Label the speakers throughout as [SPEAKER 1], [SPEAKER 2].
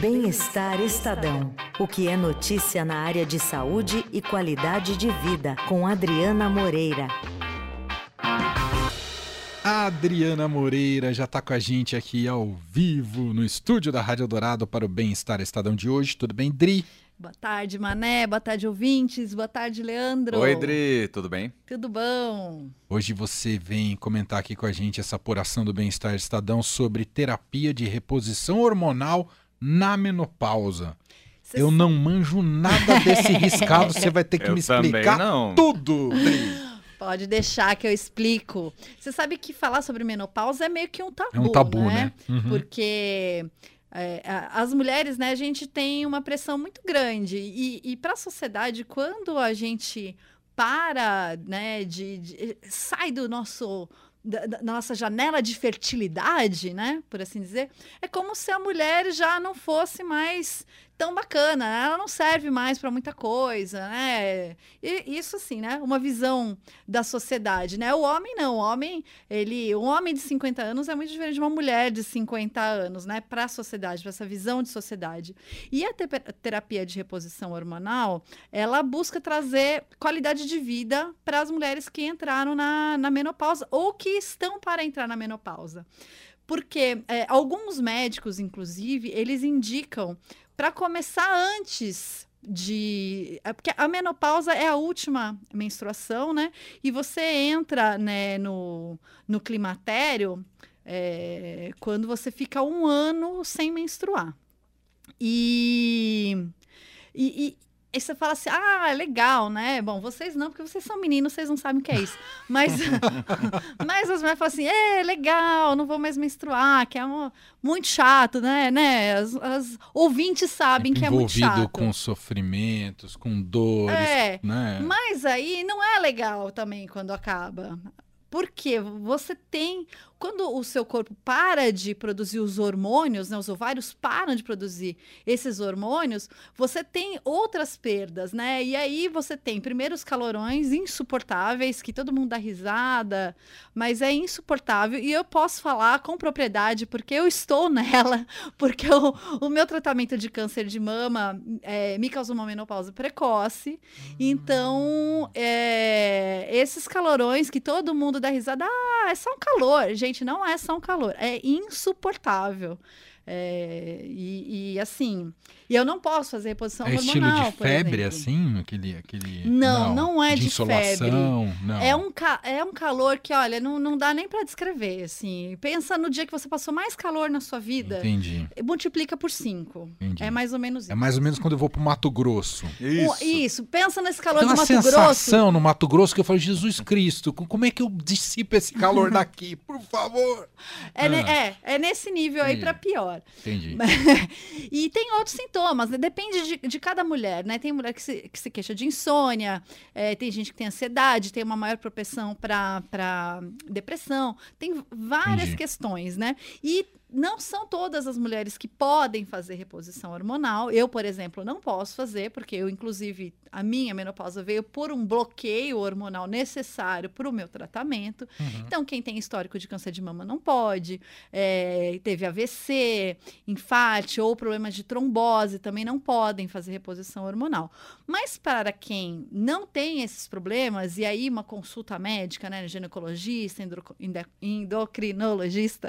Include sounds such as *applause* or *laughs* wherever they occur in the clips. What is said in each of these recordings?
[SPEAKER 1] Bem-Estar Estadão. O que é notícia na área de saúde e qualidade de vida, com Adriana Moreira.
[SPEAKER 2] A Adriana Moreira já está com a gente aqui ao vivo no estúdio da Rádio Dourado para o Bem-Estar Estadão de hoje. Tudo bem, Dri?
[SPEAKER 3] Boa tarde, Mané. Boa tarde, ouvintes. Boa tarde, Leandro.
[SPEAKER 4] Oi, Dri. Tudo bem?
[SPEAKER 3] Tudo bom.
[SPEAKER 2] Hoje você vem comentar aqui com a gente essa apuração do Bem-Estar Estadão sobre terapia de reposição hormonal na menopausa. Cê eu não manjo nada desse *laughs* riscado, você vai ter que
[SPEAKER 4] eu
[SPEAKER 2] me explicar tudo.
[SPEAKER 3] Pode deixar que eu explico. Você sabe que falar sobre menopausa é meio que um tabu,
[SPEAKER 2] É um tabu, né?
[SPEAKER 3] né? Uhum. Porque é, as mulheres, né, a gente tem uma pressão muito grande. E, e para a sociedade, quando a gente para, né, de, de sai do nosso da, da, nossa janela de fertilidade, né, por assim dizer, é como se a mulher já não fosse mais tão bacana, né? ela não serve mais para muita coisa, né? E isso assim, né? Uma visão da sociedade, né? O homem não, o homem, ele, um homem de 50 anos é muito diferente de uma mulher de 50 anos, né? Para a sociedade, para essa visão de sociedade. E a te terapia de reposição hormonal, ela busca trazer qualidade de vida para as mulheres que entraram na, na menopausa ou que estão para entrar na menopausa. Porque é, alguns médicos, inclusive, eles indicam para começar antes de é porque a menopausa é a última menstruação, né? E você entra né, no, no climatério é, quando você fica um ano sem menstruar. E, e, Aí você fala assim, ah, legal, né? Bom, vocês não, porque vocês são meninos, vocês não sabem o que é isso. *laughs* Mas, *laughs* mas as mulheres falam assim, é, legal, não vou mais menstruar, que é um, muito chato, né? né? As, as ouvintes sabem que é muito chato.
[SPEAKER 2] Envolvido com sofrimentos, com dores,
[SPEAKER 3] é,
[SPEAKER 2] né?
[SPEAKER 3] Mas aí não é legal também quando acaba. Porque você tem quando o seu corpo para de produzir os hormônios, né, os ovários param de produzir esses hormônios, você tem outras perdas, né? E aí você tem primeiro os calorões insuportáveis, que todo mundo dá risada, mas é insuportável. E eu posso falar com propriedade, porque eu estou *laughs* nela, porque o, o meu tratamento de câncer de mama é, me causou uma menopausa precoce. Uhum. Então, é, esses calorões que todo mundo dá risada, ah, é só um calor, gente gente, não é só um calor, é insuportável. É, e, e, assim, e eu não posso fazer reposição
[SPEAKER 2] é
[SPEAKER 3] hormonal.
[SPEAKER 2] estilo de febre, assim? Aquele, aquele,
[SPEAKER 3] não, não, não é de,
[SPEAKER 2] de febre. Não.
[SPEAKER 3] É, um, é um calor que, olha, não, não dá nem para descrever. Assim. Pensa no dia que você passou mais calor na sua vida.
[SPEAKER 2] Entendi.
[SPEAKER 3] Multiplica por cinco. Entendi. É mais ou menos isso.
[SPEAKER 2] É mais ou menos quando eu vou pro Mato Grosso.
[SPEAKER 3] Isso. isso. Pensa nesse calor
[SPEAKER 2] Tem
[SPEAKER 3] do
[SPEAKER 2] Mato
[SPEAKER 3] Grosso.
[SPEAKER 2] Tem uma sensação no Mato Grosso que eu falo, Jesus Cristo, como é que eu dissipo esse calor *laughs* daqui? Por favor.
[SPEAKER 3] É, ah. é, é, nesse nível aí para pior.
[SPEAKER 2] Entendi. *laughs*
[SPEAKER 3] e tem outros sintomas, né? depende de, de, cada mulher, né? Tem mulher que se, que se queixa de insônia, é, tem gente que tem ansiedade, tem uma maior propensão para depressão, tem várias
[SPEAKER 2] Entendi.
[SPEAKER 3] questões, né? E não são todas as mulheres que podem fazer reposição hormonal. Eu, por exemplo, não posso fazer, porque eu, inclusive, a minha menopausa veio por um bloqueio hormonal necessário para o meu tratamento. Uhum. Então, quem tem histórico de câncer de mama não pode, é, teve AVC, infarte ou problemas de trombose também não podem fazer reposição hormonal. Mas para quem não tem esses problemas, e aí uma consulta médica, né, ginecologista, endocrinologista,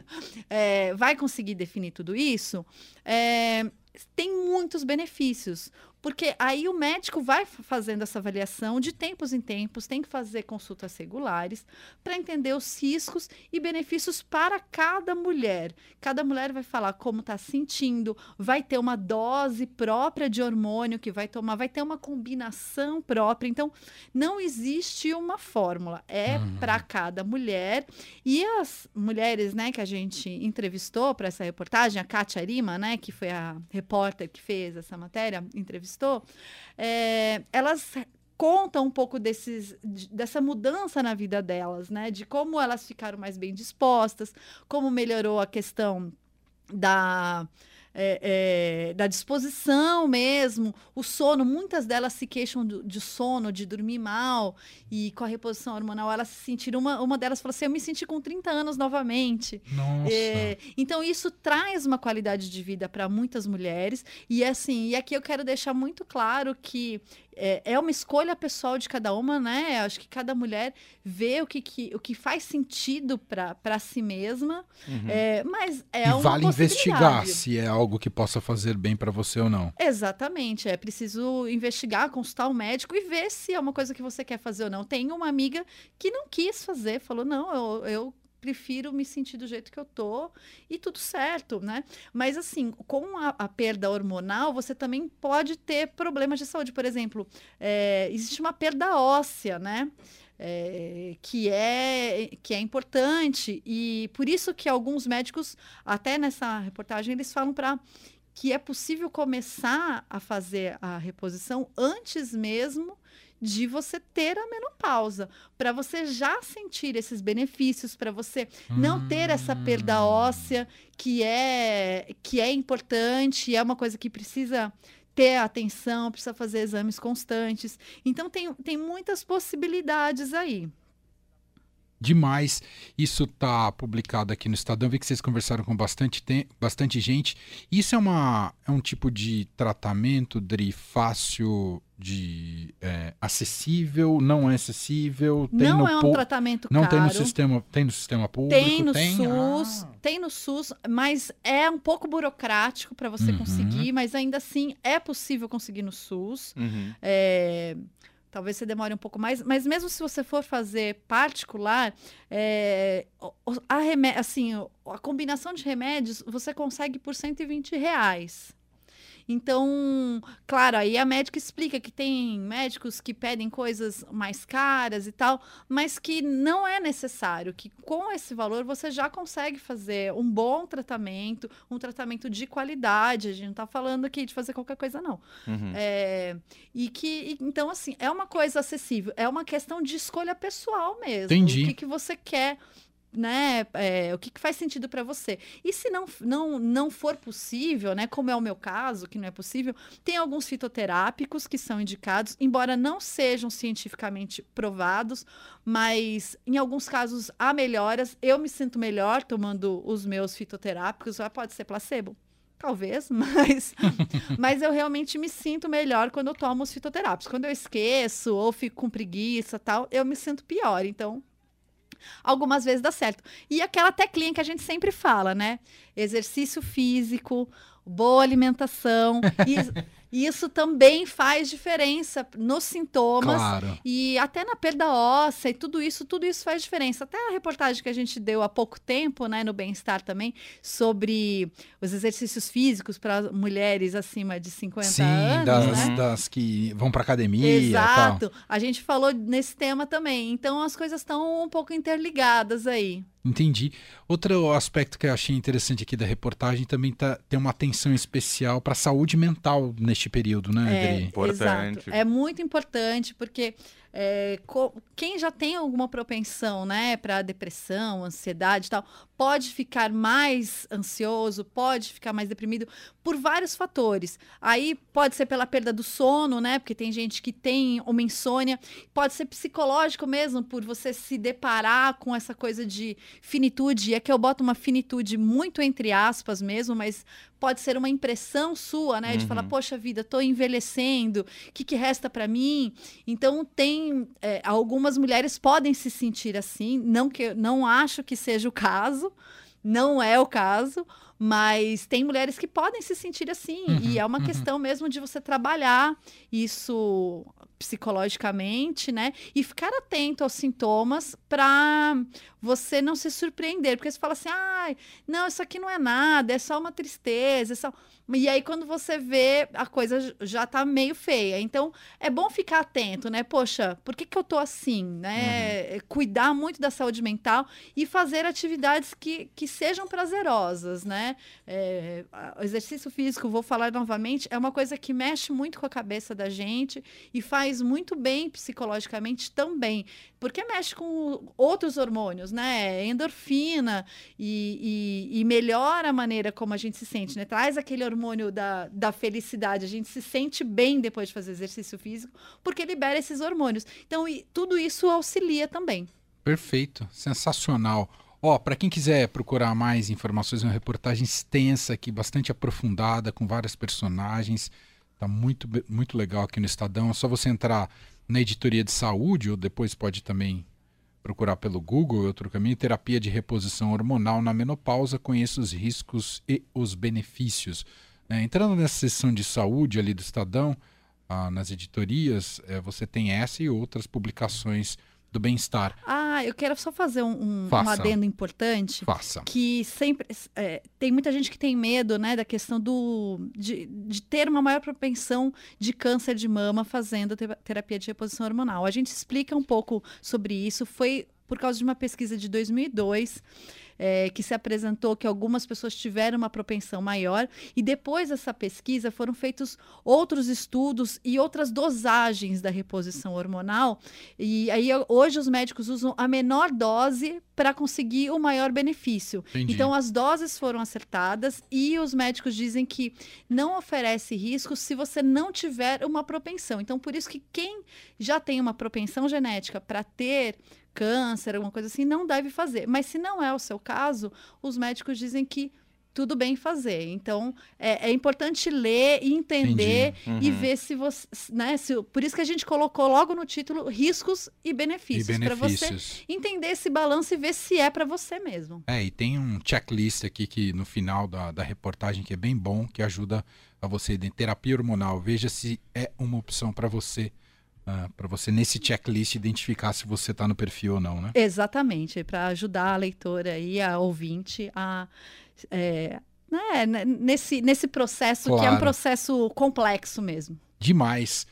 [SPEAKER 3] *laughs* é, vai conseguir definir tudo isso, é, tem muitos benefícios. Porque aí o médico vai fazendo essa avaliação de tempos em tempos, tem que fazer consultas regulares para entender os riscos e benefícios para cada mulher. Cada mulher vai falar como está sentindo, vai ter uma dose própria de hormônio que vai tomar, vai ter uma combinação própria. Então, não existe uma fórmula, é uhum. para cada mulher. E as mulheres, né, que a gente entrevistou para essa reportagem, a Kátia Arima, né, que foi a repórter que fez essa matéria, entrevistou entrevistou, é, elas contam um pouco desses, dessa mudança na vida delas, né? De como elas ficaram mais bem dispostas, como melhorou a questão da é, é, da disposição mesmo, o sono. Muitas delas se queixam do, de sono, de dormir mal, e com a reposição hormonal elas se sentiram. Uma, uma delas falou assim: Eu me senti com 30 anos novamente.
[SPEAKER 2] Nossa.
[SPEAKER 3] É, então, isso traz uma qualidade de vida para muitas mulheres. E assim, e aqui eu quero deixar muito claro que é, é, uma escolha pessoal de cada uma, né? Acho que cada mulher vê o que, que o que faz sentido para si mesma, uhum. é, mas é
[SPEAKER 2] e
[SPEAKER 3] uma
[SPEAKER 2] vale investigar se é algo que possa fazer bem para você ou não.
[SPEAKER 3] Exatamente, é preciso investigar, consultar o um médico e ver se é uma coisa que você quer fazer ou não. Tem uma amiga que não quis fazer, falou não, eu, eu prefiro me sentir do jeito que eu tô e tudo certo, né? Mas assim, com a, a perda hormonal, você também pode ter problemas de saúde. Por exemplo, é, existe uma perda óssea, né? É, que é que é importante e por isso que alguns médicos até nessa reportagem eles falam para que é possível começar a fazer a reposição antes mesmo de você ter a menopausa, para você já sentir esses benefícios, para você hum. não ter essa perda hum. óssea que é que é importante, é uma coisa que precisa ter atenção, precisa fazer exames constantes. Então tem, tem muitas possibilidades aí
[SPEAKER 2] demais. Isso está publicado aqui no Estadão. Vi que vocês conversaram com bastante, tem, bastante gente. Isso é, uma, é um tipo de tratamento, Dri, fácil de é, acessível, não é acessível,
[SPEAKER 3] tem não no é um tratamento
[SPEAKER 2] não
[SPEAKER 3] caro.
[SPEAKER 2] tem no sistema, tem no sistema público,
[SPEAKER 3] tem no
[SPEAKER 2] tem?
[SPEAKER 3] SUS, ah. tem no SUS, mas é um pouco burocrático para você uhum. conseguir, mas ainda assim é possível conseguir no SUS. Uhum. É, talvez você demore um pouco mais, mas mesmo se você for fazer particular, é, a, assim, a combinação de remédios você consegue por 120 reais. Então, claro, aí a médica explica que tem médicos que pedem coisas mais caras e tal, mas que não é necessário, que com esse valor você já consegue fazer um bom tratamento, um tratamento de qualidade. A gente não está falando aqui de fazer qualquer coisa, não. Uhum. É, e que, então, assim, é uma coisa acessível, é uma questão de escolha pessoal mesmo.
[SPEAKER 2] Entendi.
[SPEAKER 3] O que, que você quer né, é, o que, que, faz sentido para você. E se não, não, não for possível, né, como é o meu caso, que não é possível, tem alguns fitoterápicos que são indicados, embora não sejam cientificamente provados, mas em alguns casos há melhoras. Eu me sinto melhor tomando os meus fitoterápicos, pode ser placebo. Talvez, *laughs* mas, mas eu realmente me sinto melhor quando eu tomo os fitoterápicos. Quando eu esqueço ou fico com preguiça tal, eu me sinto pior. Então, algumas vezes dá certo. E aquela teclinha que a gente sempre fala, né? Exercício físico, boa alimentação. E *laughs* isso também faz diferença nos sintomas
[SPEAKER 2] claro.
[SPEAKER 3] e até na perda óssea e tudo isso, tudo isso faz diferença. Até a reportagem que a gente deu há pouco tempo, né, no Bem-Estar também, sobre os exercícios físicos para mulheres acima de 50
[SPEAKER 2] Sim,
[SPEAKER 3] anos.
[SPEAKER 2] Das,
[SPEAKER 3] né?
[SPEAKER 2] das que vão para academia.
[SPEAKER 3] Exato. A gente falou nesse tema também. Então as coisas estão um pouco interligadas aí.
[SPEAKER 2] Entendi. Outro aspecto que eu achei interessante aqui da reportagem também tá, tem uma atenção especial para a saúde mental neste período, né,
[SPEAKER 3] é, Importante. Exato. É muito importante porque é, quem já tem alguma propensão, né, para depressão, ansiedade e tal, pode ficar mais ansioso, pode ficar mais deprimido por vários fatores. Aí pode ser pela perda do sono, né, porque tem gente que tem uma insônia, pode ser psicológico mesmo, por você se deparar com essa coisa de finitude. E aqui eu boto uma finitude muito entre aspas mesmo, mas pode ser uma impressão sua, né, de uhum. falar, poxa vida, estou envelhecendo, o que, que resta para mim? Então tem é, algumas mulheres podem se sentir assim, não que não acho que seja o caso, não é o caso, mas tem mulheres que podem se sentir assim uhum, e é uma uhum. questão mesmo de você trabalhar isso psicologicamente, né? E ficar atento aos sintomas para você não se surpreender, porque você fala assim, ah, não, isso aqui não é nada, é só uma tristeza, é só... E aí, quando você vê, a coisa já tá meio feia. Então, é bom ficar atento, né? Poxa, por que, que eu tô assim, né? Uhum. Cuidar muito da saúde mental e fazer atividades que, que sejam prazerosas, né? É, o exercício físico, vou falar novamente, é uma coisa que mexe muito com a cabeça da gente e faz muito bem psicologicamente também, porque mexe com outros hormônios, né? Endorfina e, e, e, melhora a maneira como a gente se sente, né? Traz aquele hormônio da, da felicidade, a gente se sente bem depois de fazer exercício físico, porque libera esses hormônios. Então, e, tudo isso auxilia também.
[SPEAKER 2] Perfeito, sensacional. Ó, para quem quiser procurar mais informações, uma reportagem extensa aqui, bastante aprofundada, com várias personagens. Tá muito, muito legal aqui no Estadão. É só você entrar na editoria de saúde, ou depois pode também procurar pelo Google, outro caminho, terapia de reposição hormonal na menopausa, conheça os riscos e os benefícios. É, entrando nessa seção de saúde ali do Estadão, ah, nas editorias, é, você tem essa e outras publicações do bem-estar.
[SPEAKER 3] Ah, eu quero só fazer um, um, um adendo importante.
[SPEAKER 2] Faça.
[SPEAKER 3] Que sempre. É, tem muita gente que tem medo, né, da questão do, de, de ter uma maior propensão de câncer de mama fazendo terapia de reposição hormonal. A gente explica um pouco sobre isso. Foi por causa de uma pesquisa de 2002 é, que se apresentou que algumas pessoas tiveram uma propensão maior, e depois dessa pesquisa foram feitos outros estudos e outras dosagens da reposição hormonal, e aí hoje os médicos usam a menor dose para conseguir o maior benefício. Entendi. Então as doses foram acertadas e os médicos dizem que não oferece risco se você não tiver uma propensão. Então por isso que quem já tem uma propensão genética para ter câncer, alguma coisa assim, não deve fazer. Mas se não é o seu caso, os médicos dizem que tudo bem fazer. Então, é, é importante ler e entender uhum. e ver se você. Né, se, por isso que a gente colocou logo no título riscos e benefícios. Para você entender esse balanço e ver se é para você mesmo.
[SPEAKER 2] É, e tem um checklist aqui que no final da, da reportagem que é bem bom, que ajuda a você de terapia hormonal. Veja se é uma opção para você ah, para você, nesse checklist, identificar se você está no perfil ou não, né?
[SPEAKER 3] Exatamente, para ajudar a leitora e a ouvinte a. É, né, nesse, nesse processo claro. que é um processo complexo mesmo.
[SPEAKER 2] Demais.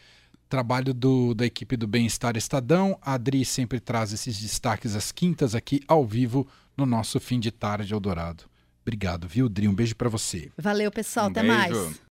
[SPEAKER 2] Trabalho do, da equipe do Bem-Estar Estadão. A Adri sempre traz esses destaques às quintas aqui ao vivo no nosso fim de tarde Eldorado. Obrigado, viu, Dri? Um beijo para você.
[SPEAKER 3] Valeu, pessoal. Um Até beijo. mais.